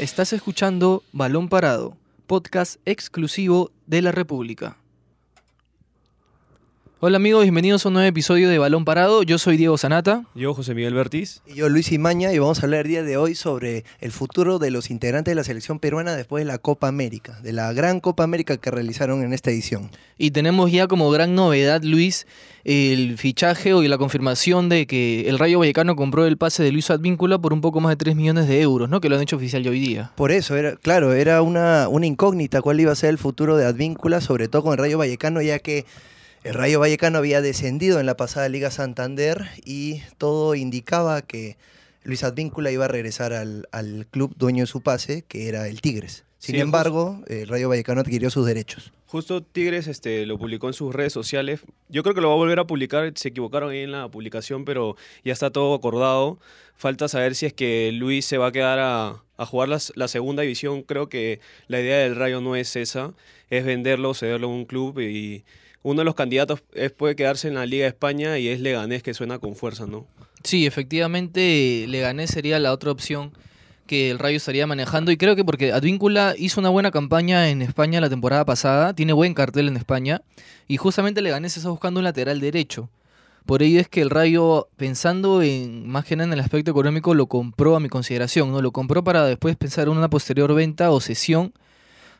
Estás escuchando Balón Parado, podcast exclusivo de la República. Hola amigos, bienvenidos a un nuevo episodio de Balón Parado. Yo soy Diego Sanata. Yo, José Miguel Bertiz. Y yo, Luis Imaña, y vamos a hablar el día de hoy sobre el futuro de los integrantes de la selección peruana después de la Copa América, de la gran Copa América que realizaron en esta edición. Y tenemos ya como gran novedad, Luis, el fichaje o la confirmación de que el Rayo Vallecano compró el pase de Luis Advíncula por un poco más de 3 millones de euros, ¿no? Que lo han hecho oficial ya hoy día. Por eso, era, claro, era una, una incógnita cuál iba a ser el futuro de Advíncula, sobre todo con el Rayo Vallecano, ya que el Rayo Vallecano había descendido en la pasada Liga Santander y todo indicaba que Luis Advíncula iba a regresar al, club dueño de su pase, que era el Tigres. Sin embargo, el Rayo Vallecano adquirió sus derechos. Justo Tigres este, lo publicó en sus redes sociales. Yo creo que lo va a volver a publicar. Se equivocaron ahí en la publicación, pero ya está todo acordado. Falta saber si es que Luis se va a quedar a, jugar la segunda división. Creo que la idea del Rayo no es esa. Es venderlo, cederlo a un club y uno de los candidatos es, puede quedarse en la Liga de España y es Leganés, que suena con fuerza, ¿no? Sí, efectivamente, Leganés sería la otra opción que el Rayo estaría manejando y creo que porque Advíncula hizo una buena campaña en España la temporada pasada, tiene buen cartel en España y justamente Leganés está buscando un lateral derecho. Por ello es que el Rayo, pensando en más que nada en el aspecto económico, lo compró a mi consideración, ¿no? Lo compró para después pensar en una posterior venta o cesión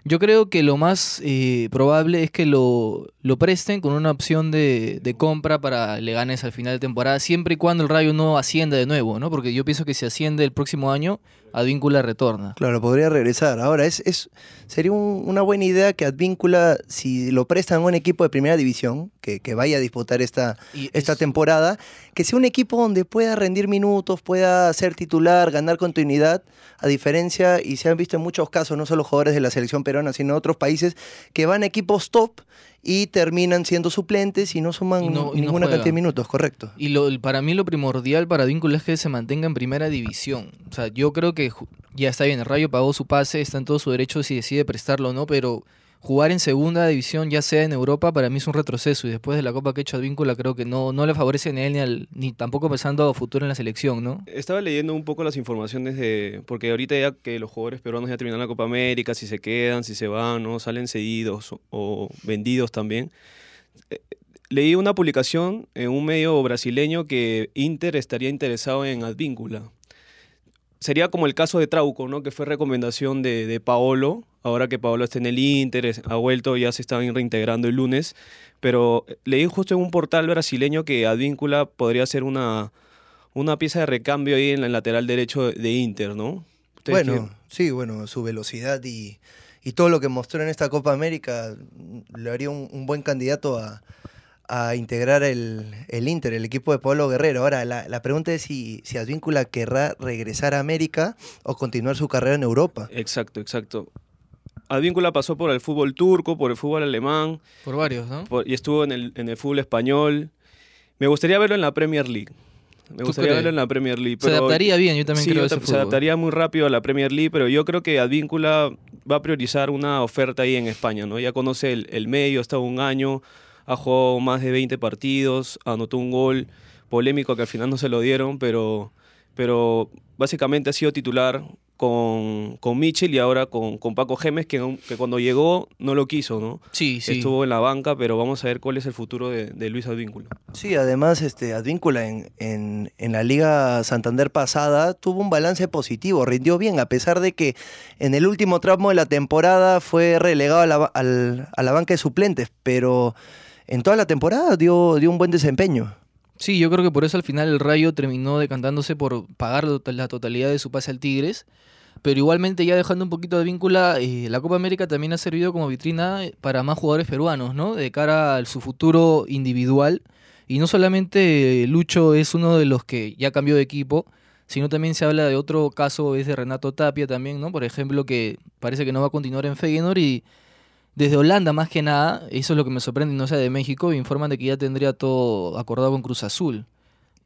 yo creo que lo más eh, probable es que lo, lo, presten con una opción de, de, compra para Leganes al final de temporada, siempre y cuando el Rayo no ascienda de nuevo, ¿no? Porque yo pienso que si asciende el próximo año, Advíncula retorna. Claro, podría regresar. Ahora, es, es sería una buena idea que Advíncula, si lo prestan a un equipo de primera división, que, que vaya a disputar esta, esta temporada, que sea un equipo donde pueda rendir minutos, pueda ser titular, ganar continuidad, a diferencia, y se han visto en muchos casos, no solo jugadores de la selección peruana, sino otros países, que van a equipos top y terminan siendo suplentes y no suman ninguna cantidad de minutos, correcto. Y lo, para mí lo primordial para Vínculo es que se mantenga en primera división. O sea, yo creo que ya está bien, el Rayo pagó su pase, está en todo su derecho si decide prestarlo o no, pero jugar en segunda división, ya sea en Europa, para mí es un retroceso. Y después de la Copa que ha hecho Advíncula, creo que no, no le favorece ni él ni tampoco pensando a futuro en la selección, ¿no? Estaba leyendo un poco las informaciones de. Porque ahorita ya que los jugadores peruanos ya terminaron la Copa América, si se quedan, si se van, ¿no? Salen cedidos o, vendidos también. Eh, leí una publicación en un medio brasileño que Inter estaría interesado en Advíncula sería como el caso de Trauco, ¿no? Que fue recomendación de, de Paolo. Ahora que Paolo está en el Inter, ha vuelto, ya se están reintegrando el lunes. Pero leí justo en un portal brasileño que Advíncula podría ser una, una pieza de recambio ahí en el lateral derecho de Inter, ¿no? Bueno, sí, bueno, su velocidad y, y, todo lo que mostró en esta Copa América le haría un buen candidato a, a integrar el, Inter, el equipo de Pablo Guerrero. Ahora, la, pregunta es si, si Advíncula querrá regresar a América o continuar su carrera en Europa. Exacto, exacto. Advíncula pasó por el fútbol turco, por el fútbol alemán. Por varios, ¿no? y estuvo en el, en el fútbol español. Me gustaría verlo en la Premier League. Me gustaría verlo en la Premier League. se adaptaría bien, yo también creo Se adaptaría muy rápido a la Premier League, pero yo creo que Advíncula va a priorizar una oferta ahí en España, ¿no? Ya conoce el, el medio, está un año, ha jugado más de 20 partidos, anotó un gol polémico que al final no se lo dieron, pero, pero básicamente ha sido titular con, con Mitchell y ahora con, con Paco Gemes, que, que, cuando llegó no lo quiso, ¿no? Sí, sí. Estuvo en la banca, pero vamos a ver cuál es el futuro de, de Luis Advíncula. Sí, además este, Advíncula en, en, en, la Liga Santander pasada tuvo un balance positivo, rindió bien, a pesar de que en el último tramo de la temporada fue relegado a la, a la banca de suplentes, pero en toda la temporada dio, dio un buen desempeño. Sí, yo creo que por eso al final el Rayo terminó decantándose por pagar la totalidad de su pase al Tigres. Pero igualmente ya dejando un poquito de vínculo, eh, la Copa América también ha servido como vitrina para más jugadores peruanos, ¿no? De cara a su futuro individual. Y no solamente Lucho es uno de los que ya cambió de equipo, sino también se habla de otro caso, es de Renato Tapia también, ¿no? Por ejemplo, que parece que no va a continuar en Feyenoord y desde Holanda, más que nada, eso es lo que me sorprende, no sea de México, informan de que ya tendría todo acordado con Cruz Azul.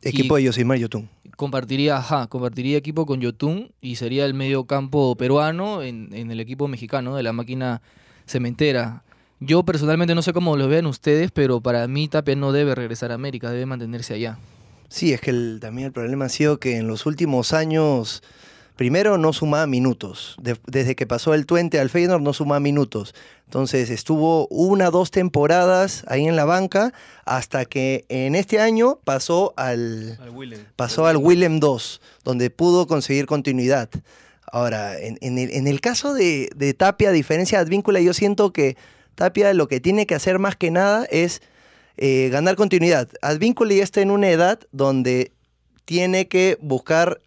Equipo de Yosimar Yotun. Compartiría, ajá, compartiría equipo con Yotun y sería el medio campo peruano en, el equipo mexicano de la máquina cementera. Yo personalmente no sé cómo lo vean ustedes, pero para mí Tapia no debe regresar a América, debe mantenerse allá. Sí, es que también el problema ha sido que en los últimos años primero no sumaba minutos. desde que pasó el Twente al Feyenoord no sumaba minutos. Entonces estuvo una, dos temporadas ahí en la banca hasta que en este año pasó al, Willem. pasó al Willem 2, donde pudo conseguir continuidad. Ahora, en, el, caso de, Tapia, a diferencia de Advíncula, yo siento que Tapia lo que tiene que hacer más que nada es eh, ganar continuidad. Advíncula ya está en una edad donde tiene que buscar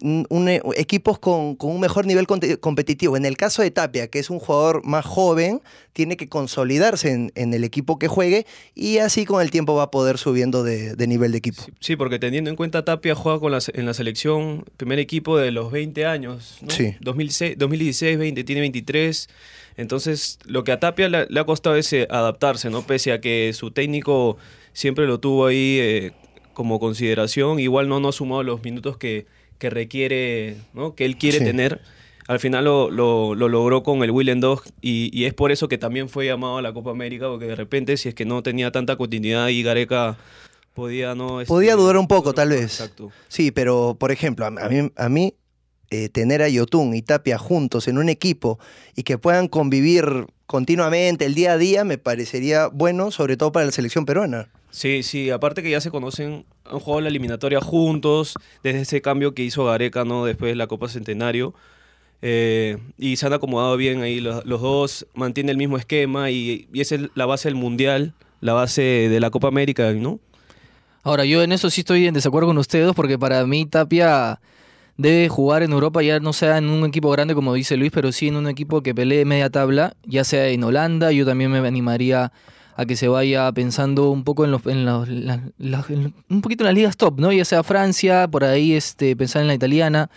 eh, equipos con, un mejor nivel competitivo. En el caso de Tapia, que es un jugador más joven, tiene que consolidarse en, el equipo que juegue y así con el tiempo va a poder subiendo de, nivel de equipo. Sí, porque teniendo en cuenta Tapia juega con en la selección primer equipo de los 20 años. ¿no? Sí. 2016, 20, tiene 23. Entonces, lo que a Tapia le, ha costado es eh, adaptarse, ¿no? Pese a que su técnico siempre lo tuvo ahí eh, como consideración, igual no, no ha sumado los minutos que que requiere, ¿no? que él quiere tener. Al final lo, lo, logró con el Willem Dog y, y, es por eso que también fue llamado a la Copa América, porque de repente si es que no tenía tanta continuidad y Gareca podía no... Este, podía dudar un poco, tal vez. Exacto. Sí, pero por ejemplo, a, mí, a mí eh, tener a Yotun y Tapia juntos en un equipo y que puedan convivir continuamente el día a día me parecería bueno, sobre todo para la selección peruana. Sí, sí, aparte que ya se conocen, han jugado la eliminatoria juntos, desde ese cambio que hizo Gareca, ¿no? Después de la Copa Centenario. Eh, y se han acomodado bien ahí los, dos, mantiene el mismo esquema y, esa es la base del Mundial, la base de la Copa América, ¿no? Ahora, yo en eso sí estoy en desacuerdo con ustedes porque para mí Tapia debe jugar en Europa, ya no sea en un equipo grande como dice Luis, pero sí en un equipo que pelee media tabla, ya sea en Holanda, yo también me animaría a que se vaya pensando un poco en, los, un poquito en las ligas top, ¿no? Ya sea Francia, por ahí este, pensar en la italiana.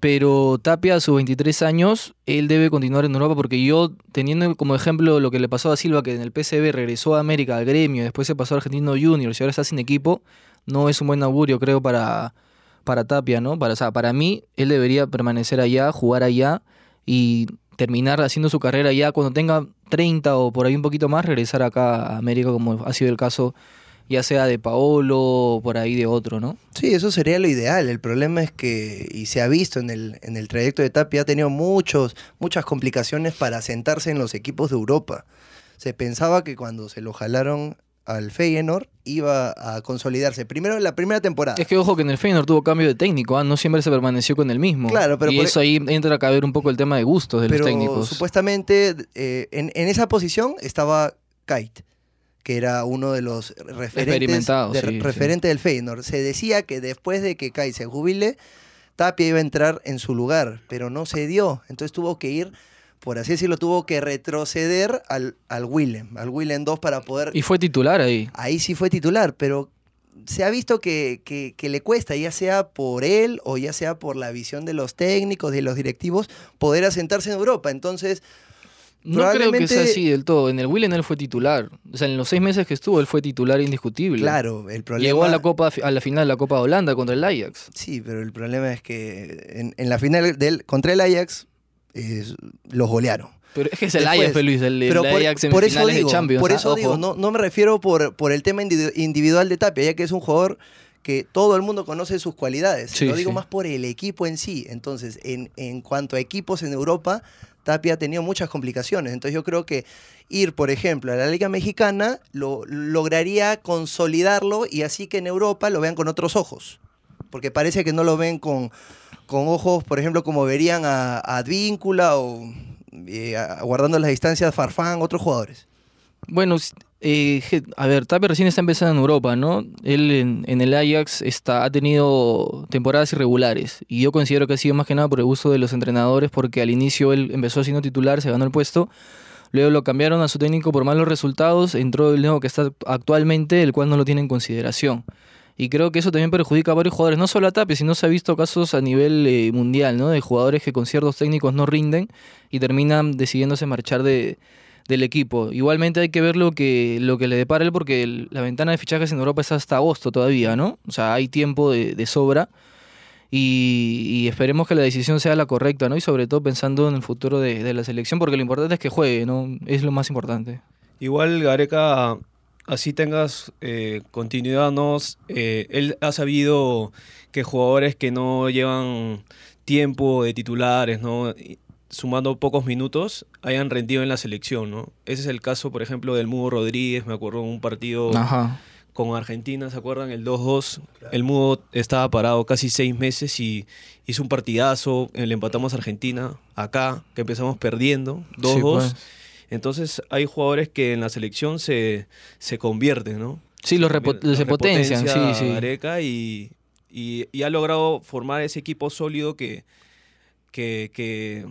Pero Tapia a sus 23 años, él debe continuar en Europa porque yo, teniendo como ejemplo lo que le pasó a Silva, que en el PCB regresó a América al gremio, después se pasó a Argentino Juniors y ahora está sin equipo, no es un buen augurio, creo, para, para Tapia, ¿no? Para, para mí, él debería permanecer allá, jugar allá y terminar haciendo su carrera ya cuando tenga 30 o por ahí un poquito más, regresar acá a América como ha sido el caso ya sea de Paolo o por ahí de otro, ¿no? Sí, eso sería lo ideal. El problema es que, y se ha visto en el, en el trayecto de Tapia, ha tenido muchos, muchas complicaciones para sentarse en los equipos de Europa. Se pensaba que cuando se lo jalaron al Feyenoord iba a consolidarse. Primero en la primera temporada. Es que ojo que en el Feyenoord tuvo cambio de técnico, ¿ah? no siempre se permaneció con el mismo. Claro, pero y eso ahí entra a caber un poco el tema de gustos de los técnicos. Supuestamente eh, en, esa posición estaba Kite, que era uno de los referentes, referente del Feyenoord. Se decía que después de que Kite se jubile, Tapia iba a entrar en su lugar, pero no se dio. Entonces tuvo que ir por así decirlo, tuvo que retroceder al, al Willem, al Willem 2 para poder... Y fue titular ahí. Ahí sí fue titular, pero se ha visto que, que, le cuesta, ya sea por él o ya sea por la visión de los técnicos, de los directivos, poder asentarse en Europa. Entonces... No creo que sea así del todo. En el Willem él fue titular. O sea, en los seis meses que estuvo, él fue titular indiscutible. Claro, el problema. Llegó a la Copa, a la final de la Copa de Holanda contra el Ajax. Sí, pero el problema es que en, en la final del, contra el Ajax los golearon. Pero es que es el Ajax, Luis, el, pero por, Ajax por eso digo, de Champions. Por eso digo, no, no, me refiero por, por el tema individual de Tapia, ya que es un jugador que todo el mundo conoce sus cualidades. Lo digo más por el equipo en sí. Entonces, en, en cuanto a equipos en Europa, Tapia ha tenido muchas complicaciones. Entonces, yo creo que ir, por ejemplo, a la Liga Mexicana lo, lograría consolidarlo y así que en Europa lo vean con otros ojos. Porque parece que no lo ven con con ojos, por ejemplo, como verían a, Advíncula o eh, guardando las distancias Farfán, otros jugadores? Bueno, eh, a ver, Tapia recién está empezando en Europa, ¿no? Él en, el Ajax está, ha tenido temporadas irregulares y yo considero que ha sido más que nada por el uso de los entrenadores porque al inicio él empezó siendo titular, se ganó el puesto, luego lo cambiaron a su técnico por malos resultados, entró el nuevo que está actualmente, el cual no lo tiene en consideración. Y creo que eso también perjudica a varios jugadores, no solo a Tapia, sino se ha visto casos a nivel eh, mundial, ¿no? De jugadores que con ciertos técnicos no rinden y terminan decidiéndose marchar de, del equipo. Igualmente hay que ver lo que, lo que le depara él porque la ventana de fichajes en Europa es hasta agosto todavía, ¿no? O sea, hay tiempo de, sobra y, esperemos que la decisión sea la correcta, ¿no? Y sobre todo pensando en el futuro de, de la selección porque lo importante es que juegue, ¿no? Es lo más importante. Igual Gareca así tengas eh, continuidad, ¿no? Eh, él ha sabido que jugadores que no llevan tiempo de titulares, ¿no? sumando pocos minutos, hayan rendido en la selección, ¿no? Ese es el caso, por ejemplo, del Mudo Rodríguez, me acuerdo un partido con Argentina, ¿se acuerdan? El 2-2, el Mudo estaba parado casi seis meses y hizo un partidazo, le empatamos a Argentina, acá, que empezamos perdiendo, 2-2. Pues. Entonces hay jugadores que en la selección se, se convierten, ¿no? Sí, los, se potencian, sí, sí. Areca y, y, ha logrado formar ese equipo sólido que, que,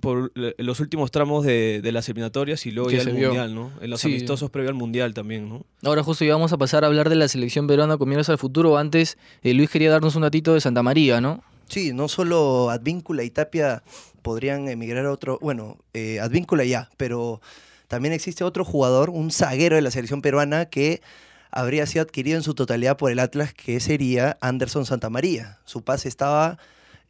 por los últimos tramos de, las eliminatorias y luego ya el Mundial, ¿no? En los amistosos previo al Mundial también, ¿no? Ahora justo íbamos a pasar a hablar de la selección peruana con miras al futuro. Antes, eh, Luis quería darnos un datito de Santa María, ¿no? Sí, no solo Advíncula y Tapia podrían emigrar a otro, bueno, eh, Advíncula ya, pero también existe otro jugador, un zaguero de la selección peruana que habría sido adquirido en su totalidad por el Atlas, que sería Anderson Santamaría. Su pase estaba,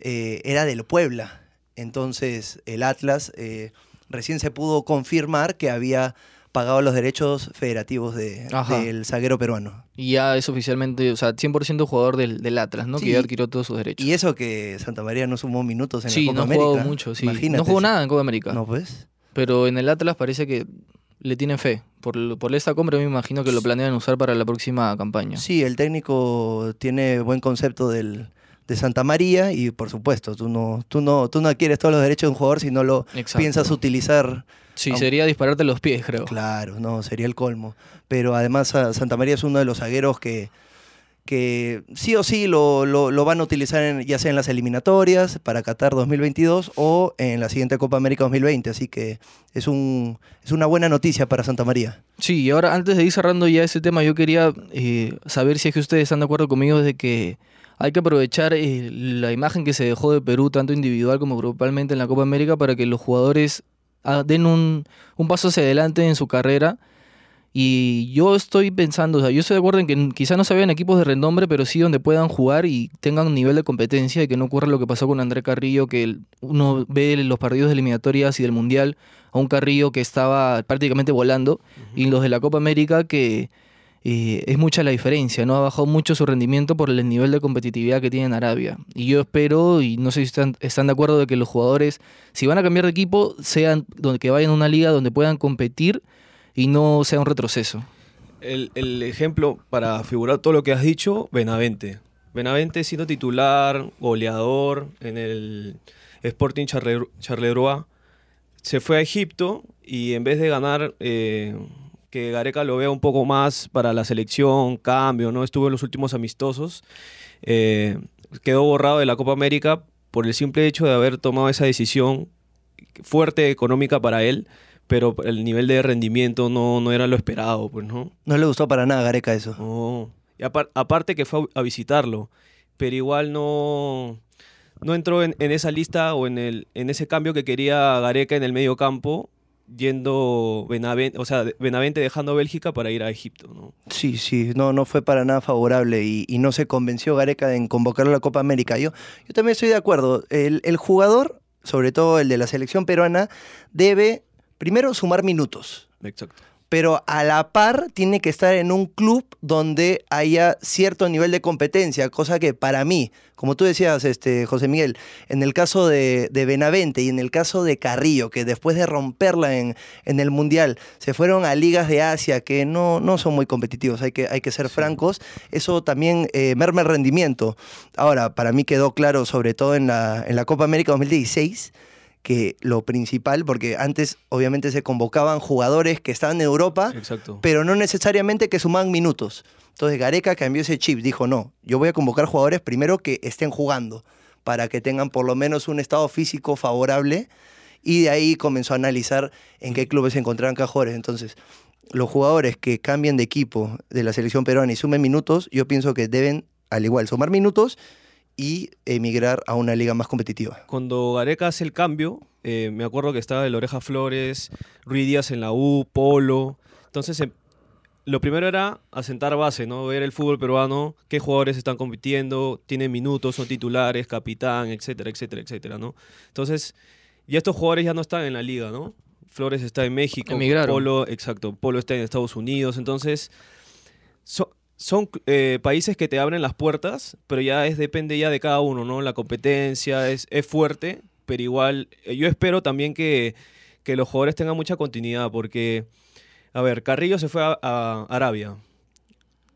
eh, era del Puebla. Entonces el Atlas eh, recién se pudo confirmar que había pagado los derechos federativos de, del zaguero peruano. Y ya es oficialmente, o sea, 100% jugador del, Atlas, ¿no? Que ya adquirió todos sus derechos. Y eso que Santa María no sumó minutos en la Copa América. Sí, no jugó mucho, sí. No jugó nada en Copa América. No, pues. Pero en el Atlas parece que le tienen fe. Por, por esta compra me imagino que lo planean usar para la próxima campaña. Sí, el técnico tiene buen concepto del, de Santa María y por supuesto, tú no, tú no, tú no adquieres todos los derechos de un jugador si no lo piensas utilizar. Sí, sería dispararte los pies, creo. Claro, no, sería el colmo. Pero además Santa María es uno de los zagueros que, que sí o sí lo, lo, van a utilizar ya sea en las eliminatorias para Qatar 2022 o en la siguiente Copa América 2020. Así que es, un, es una buena noticia para Santa María. Sí, y ahora antes de ir cerrando ya ese tema, yo quería eh, saber si es que ustedes están de acuerdo conmigo de que hay que aprovechar eh, la imagen que se dejó de Perú, tanto individual como grupalmente en la Copa América, para que los jugadores ah, den un, un paso hacia adelante en su carrera. Y yo estoy pensando, o sea, yo estoy de acuerdo en que quizá no se vean equipos de renombre, pero sí donde puedan jugar y tengan un nivel de competencia y que no ocurra lo que pasó con André Carrillo, que uno ve los partidos de eliminatorias y del Mundial a un Carrillo que estaba prácticamente volando, y los de la Copa América que es mucha la diferencia, ¿no? Ha bajado mucho su rendimiento por el nivel de competitividad que tiene en Arabia. Y yo espero, y no sé si están, de acuerdo, de que los jugadores, si van a cambiar de equipo, sean donde, que vayan a una liga donde puedan competir y no sea un retroceso. El, el ejemplo para figurar todo lo que has dicho, Benavente. Benavente siendo titular, goleador en el Sporting Charleroi, se fue a Egipto y en vez de ganar... Eh, que Gareca lo vea un poco más para la selección, cambio, ¿no? Estuvo en los últimos amistosos. Eh, quedó borrado de la Copa América por el simple hecho de haber tomado esa decisión fuerte económica para él, pero el nivel de rendimiento no, no era lo esperado, pues, ¿no? No le gustó para nada a Gareca eso. No. Y aparte que fue a visitarlo, pero igual no, no entró en, en, esa lista o en, el, en ese cambio que quería Gareca en el medio campo yendo Benavente, o sea, Benavente dejando Bélgica para ir a Egipto, ¿no? Sí, sí, no, no fue para nada favorable y, no se convenció Gareca en convocarlo a la Copa América. Yo, yo también estoy de acuerdo. El, el jugador, sobre todo el de la selección peruana, debe primero sumar minutos. Exacto pero a la par tiene que estar en un club donde haya cierto nivel de competencia, cosa que para mí, como tú decías, este, José Miguel, en el caso de, Benavente y en el caso de Carrillo, que después de romperla en, en, el Mundial se fueron a ligas de Asia que no, no son muy competitivos, hay que, hay que ser francos, eso también eh, merma el rendimiento. Ahora, para mí quedó claro, sobre todo en la, en la Copa América 2016, que lo principal, porque antes obviamente se convocaban jugadores que estaban en Europa, pero no necesariamente que sumaban minutos. Entonces Gareca cambió ese chip, dijo, no, yo voy a convocar jugadores primero que estén jugando, para que tengan por lo menos un estado físico favorable, y de ahí comenzó a analizar en qué clubes se encontraban cajores. Entonces, los jugadores que cambien de equipo de la selección peruana y sumen minutos, yo pienso que deben, al igual, sumar minutos y emigrar a una liga más competitiva. Cuando Gareca hace el cambio, eh, me acuerdo que estaba el Oreja Flores, Rui Díaz en la U, Polo. Entonces, em, lo primero era asentar base, ¿no? Ver el fútbol peruano, qué jugadores están compitiendo, tienen minutos, son titulares, capitán, etcétera, etcétera, etcétera, ¿no? Entonces, ya estos jugadores ya no están en la liga, ¿no? Flores está en México, Emigraron. Polo, exacto, Polo está en Estados Unidos, entonces so- son eh, países que te abren las puertas, pero ya es depende ya de cada uno, ¿no? La competencia es, es fuerte, pero igual eh, yo espero también que, que los jugadores tengan mucha continuidad, porque, a ver, Carrillo se fue a, Arabia.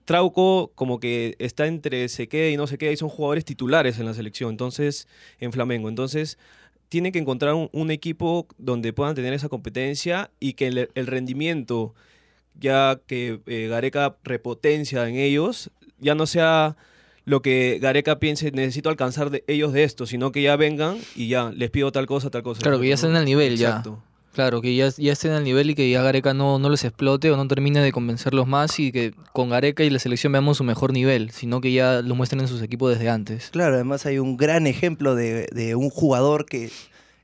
Trauco como que está entre se queda y no se queda y son jugadores titulares en la selección, entonces en Flamengo. Entonces tienen que encontrar un, equipo donde puedan tener esa competencia y que el rendimiento ya que eh, Gareca repotencia en ellos ya no sea lo que Gareca piense necesito alcanzar de ellos de esto, sino que ya vengan y ya les pido tal cosa, tal cosa. Claro, que ya estén al nivel ya. Exacto. Claro, que ya, ya estén al nivel y que ya Gareca no, no les explote o no termine de convencerlos más y que con Gareca y la selección veamos su mejor nivel, sino que ya lo muestren en sus equipos desde antes. Claro, además hay un gran ejemplo de, de un jugador que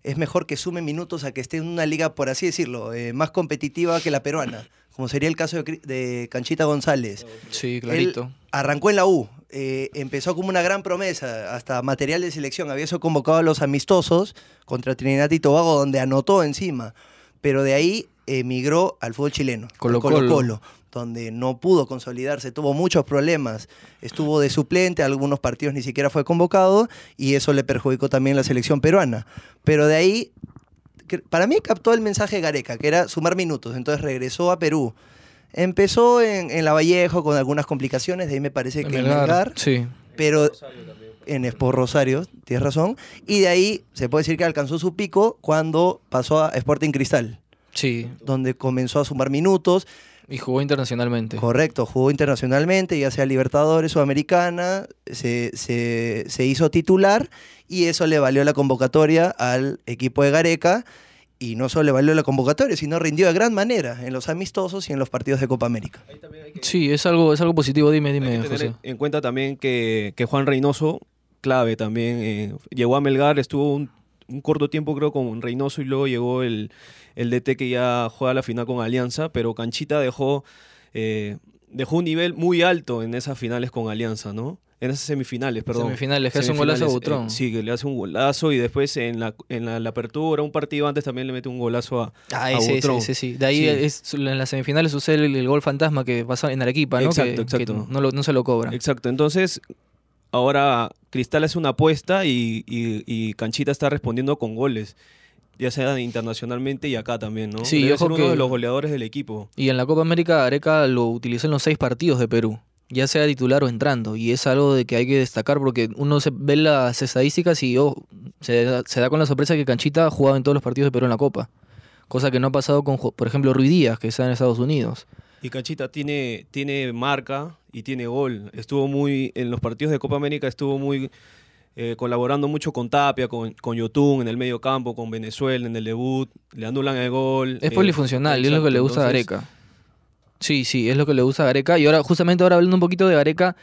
es mejor que sume minutos a que esté en una liga, por así decirlo, eh, más competitiva que la peruana, como sería el caso de, Canchita González. Sí, clarito. Él arrancó en la U, eh, empezó como una gran promesa, hasta material de selección, había sido convocado a los amistosos contra Trinidad y Tobago, donde anotó encima, pero de ahí emigró al fútbol chileno, al Colo-Colo. Colo-Colo, donde no pudo consolidarse, tuvo muchos problemas, estuvo de suplente, algunos partidos ni siquiera fue convocado y eso le perjudicó también la selección peruana, pero de ahí... Para mí captó el mensaje de Gareca, que era sumar minutos, entonces regresó a Perú, Empezó en, en La Vallejo con algunas complicaciones, de ahí me parece que en Melgar, Sí. pero en Sport Rosario, tienes razón, y de ahí se puede decir que alcanzó su pico cuando pasó a Sporting Cristal, Sí. donde comenzó a sumar minutos, Y jugó internacionalmente. correcto, jugó internacionalmente, ya sea Libertadores o Americana, se, se- se hizo titular y eso le valió la convocatoria al equipo de Gareca. Y no solo le valió la convocatoria, sino rindió de gran manera en los amistosos y en los partidos de Copa América. Que- Sí, es algo, es algo positivo. Dime, Hay dime, que tener José. en- en cuenta también que, que Juan Reynoso, clave también, eh, llegó a Melgar, estuvo un, un corto tiempo creo con Reynoso y luego llegó el, el DT que ya juega la final con Alianza, pero Canchita dejó, eh, dejó un nivel muy alto en esas finales con Alianza, ¿no? En esas semifinales, perdón. Semifinales, que hace un golazo a Butrón. eh, sí, que le hace un golazo y después en la, en la, la apertura, un partido antes también le mete un golazo a, Ah, a Butrón. ese, sí. De ahí Sí. es, en las semifinales sucede el, el gol fantasma que pasa en Arequipa, ¿no? Exacto, Que- exacto. que no, lo- no se lo cobra. Exacto, entonces ahora Cristal hace una apuesta y, y- y Canchita está respondiendo con goles, ya sea internacionalmente y acá también, ¿no? Sí, Debe ser uno que- de los goleadores del equipo. Y en la Copa América Areca lo utilizó en los seis partidos de Perú, ya sea titular o entrando. Y es algo de que hay que destacar porque uno se ve las estadísticas y oh, se, da, se da con la sorpresa que Canchita ha jugado en todos los partidos de Perú en la Copa. Cosa que no ha pasado con, por ejemplo, Ruiz Díaz, que está en Estados Unidos. Y Canchita tiene, tiene marca y tiene gol. Estuvo muy, en los partidos de Copa América estuvo muy eh, colaborando mucho con Tapia, con, con Yotun en el medio campo, con Venezuela en el debut, le anulan el gol. Es eh, polifuncional y es lo que exacto, le gusta a entonces- Gareca. Sí, sí, es lo que le gusta a Gareca. Y ahora, justamente ahora hablando un poquito de Gareca,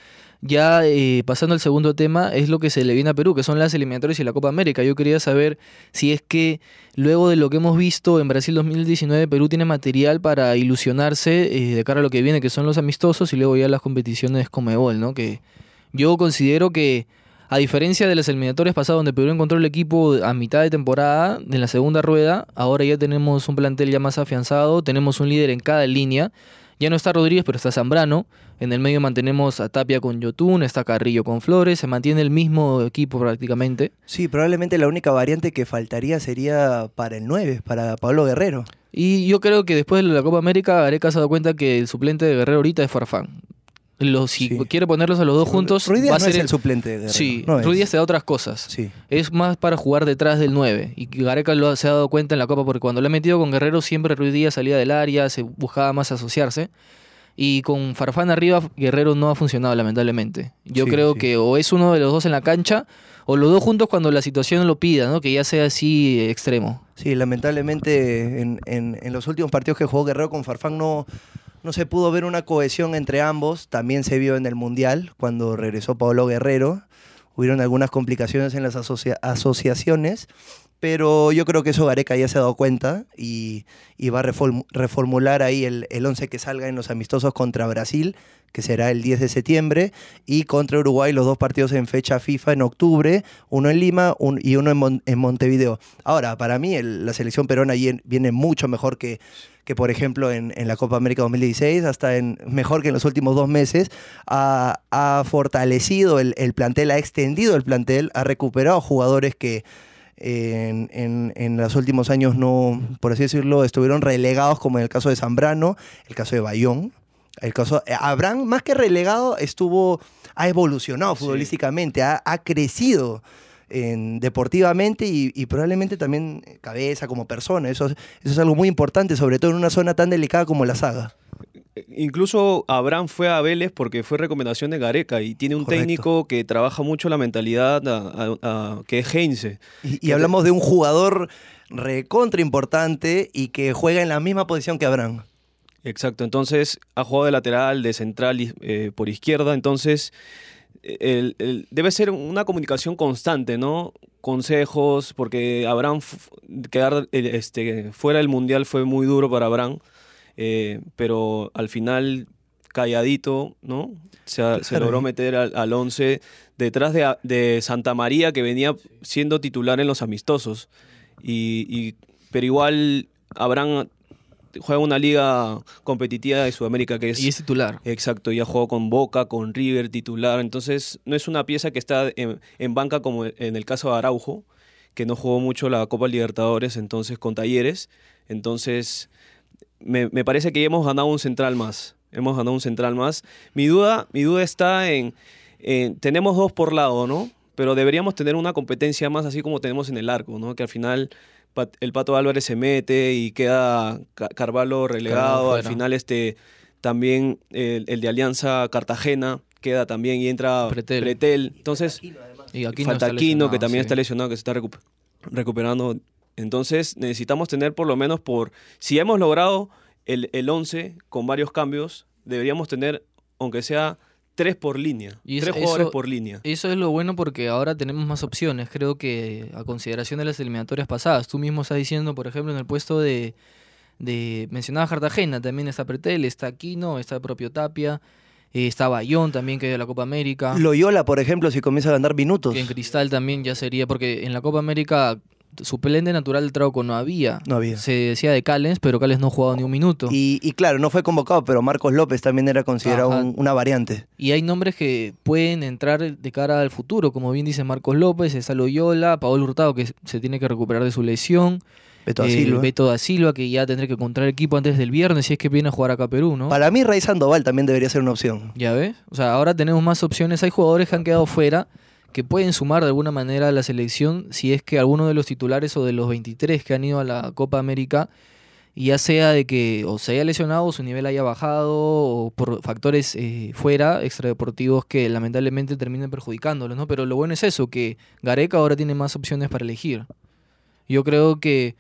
ya eh, pasando al segundo tema, es lo que se le viene a Perú, que son las eliminatorias y la Copa América. Yo quería saber si es que luego de lo que hemos visto en Brasil 2019, Perú tiene material para ilusionarse eh, de cara a lo que viene, que son los amistosos y luego ya las competiciones Comebol, ¿no? Que yo considero que a diferencia de las eliminatorias pasadas donde Perú encontró el equipo a mitad de temporada, en la segunda rueda, ahora ya tenemos un plantel ya más afianzado, tenemos un líder en cada línea. Ya no está Rodríguez, pero está Zambrano. En el medio mantenemos a Tapia con Yotun, está Carrillo con Flores, se mantiene el mismo equipo prácticamente. Sí, probablemente la única variante que faltaría sería para el 9, para Pablo Guerrero. Y yo creo que después de la Copa América, Gareca se ha dado cuenta que el suplente de Guerrero ahorita es Farfán. Los, si Sí. quiere ponerlos a los dos juntos, Ruiz va a no ser es el el- suplente de Guerrero. Sí, no. Ruiz te da otras cosas. Sí. Es más para jugar detrás del 9. Y Gareca lo, se ha dado cuenta en la Copa porque cuando lo ha metido con Guerrero siempre Ruiz Díaz salía del área, se buscaba más asociarse. Y con Farfán arriba, Guerrero no ha funcionado lamentablemente. Yo creo que o es uno de los dos en la cancha o los dos juntos cuando la situación lo pida, ¿no? Que ya sea así eh, extremo. Sí, lamentablemente en, en- en los últimos partidos que jugó Guerrero con Farfán no, no se pudo ver una cohesión entre ambos. También se vio en el Mundial cuando regresó Pablo Guerrero. Hubieron algunas complicaciones en las asocia- asociaciones pero yo creo que eso Gareca ya se ha dado cuenta y, va a reformular ahí el, el 11 que salga en los amistosos contra Brasil, que será el 10 de septiembre, y contra Uruguay los dos partidos en fecha FIFA en octubre, uno en Lima y uno en, Montevideo. Ahora, para mí la selección peruana viene mucho mejor que, que por ejemplo en, la Copa América 2016, hasta en, mejor que en los últimos dos meses, ha, fortalecido el plantel, ha extendido el plantel, ha recuperado jugadores que en, en, los últimos años no, por así decirlo, estuvieron relegados, como en el caso de Zambrano, el caso de Bayón. El caso, eh, Abraham, más que relegado, estuvo, ha evolucionado futbolísticamente, ha, crecido en, deportivamente y, probablemente también cabeza como persona. Eso, eso es algo muy importante, sobre todo en una zona tan delicada como la saga. Incluso Abraham fue a Vélez porque fue recomendación de Gareca y tiene un técnico que trabaja mucho la mentalidad que es Heinze. Y, hablamos de un jugador recontra importante y que juega en la misma posición que Abraham. Exacto, entonces ha jugado de lateral, de central eh, por izquierda, entonces debe ser una comunicación constante, ¿no? Consejos, porque Abraham quedar este, fuera del Mundial fue muy duro para Abraham, eh, pero al final calladito, ¿no? Se, logró meter al, 11 detrás de, Santa María, que venía siendo titular en los amistosos. Y, pero igual Abraham juega una liga competitiva de Sudamérica que es... Y es titular. Exacto, ya jugó con Boca, con River, titular. Entonces no es una pieza que está en, banca como en el caso de Araujo, que no jugó mucho la Copa Libertadores, entonces con Talleres. Entonces me, parece que ya hemos ganado un central más. Hemos ganado un central más. Mi duda, mi duda está en, en... Tenemos dos por lado, ¿no? Pero deberíamos tener una competencia más así como tenemos en el arco, ¿no? Que al final el Pato Álvarez se mete y queda Carvalho relegado. Al final este también el, de Alianza Cartagena queda también y entra Pretel. Entonces, y falta Aquino, que también está lesionado, que se está recuperando. Entonces necesitamos tener por lo menos por... Si hemos logrado el, el 11 con varios cambios, deberíamos tener, aunque sea tres por línea. Y tres jugadores por línea. Eso es lo bueno porque ahora tenemos más opciones. Creo que a consideración de las eliminatorias pasadas, tú mismo estás diciendo, por ejemplo, en el puesto de, de mencionaba Cartagena, también está Pretel, está Aquino, está propio Tapia. Eh, está Bayón también, que es de la Copa América. Loyola, por ejemplo, si comienza a ganar minutos. en Cristal también ya sería, porque en la Copa América suplente natural del Trauco no había. No había. Se decía de Callens, pero Callens no jugado ni un minuto. Y, claro, no fue convocado, pero Marcos López también era considerado una variante. Y hay nombres que pueden entrar de cara al futuro, como bien dice Marcos López, está Loyola, Paolo Hurtado, que se tiene que recuperar de su lesión. Beto da Silva. Beto da Silva, que ya tendrá que encontrar equipo antes del viernes si es que viene a jugar acá a Perú, ¿no? Para mí, Rey Sandoval también debería ser una opción. Ya ves. O sea, ahora tenemos más opciones. Hay jugadores que han quedado fuera que pueden sumar de alguna manera a la selección si es que alguno de los titulares o de los 23 que han ido a la Copa América, ya sea de que o se haya lesionado o su nivel haya bajado o por factores eh, fuera, extradeportivos que lamentablemente terminen perjudicándolos, ¿no? Pero lo bueno es eso, que Gareca ahora tiene más opciones para elegir. Yo creo que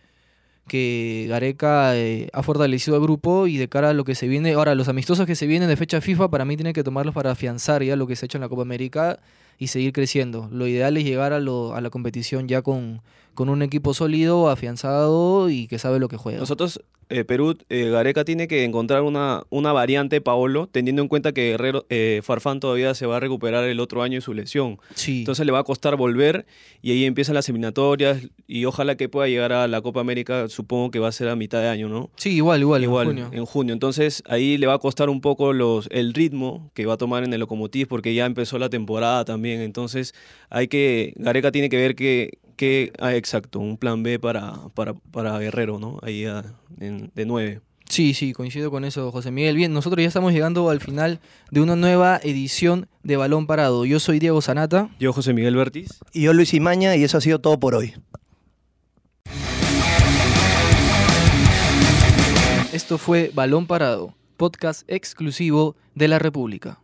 que Gareca eh, ha fortalecido al grupo y de cara a lo que se viene, ahora los amistosos que se vienen de fecha FIFA, para mí tiene que tomarlos para afianzar ya lo que se ha hecho en la Copa América y seguir creciendo. Lo ideal es llegar a, lo, a la competición ya con, con un equipo sólido, afianzado y que sabe lo que juega. Nosotros, eh, Perú, eh, Gareca tiene que encontrar una, una variante, Paolo, teniendo en cuenta que Guerrero, eh, Farfán todavía se va a recuperar el otro año de su lesión. Sí. Entonces le va a costar volver y ahí empiezan las eliminatorias y ojalá que pueda llegar a la Copa América, supongo que va a ser a mitad de año, ¿no? Sí, igual, igual, igual en junio. En junio. Entonces ahí le va a costar un poco los, el ritmo que va a tomar en el Locomotiv porque ya empezó la temporada también entonces hay que, Gareca tiene que ver que, que ah, exacto, un plan B para, para, Guerrero, ¿no? Ahí ah, de nueve. Sí, sí, coincido con eso, José Miguel. Bien, nosotros ya estamos llegando al final de una nueva edición de Balón Parado. Yo soy Diego Sanata. Yo, José Miguel Bertis. Y yo, Luis Imaña, y eso ha sido todo por hoy. Esto fue Balón Parado, podcast exclusivo de la República.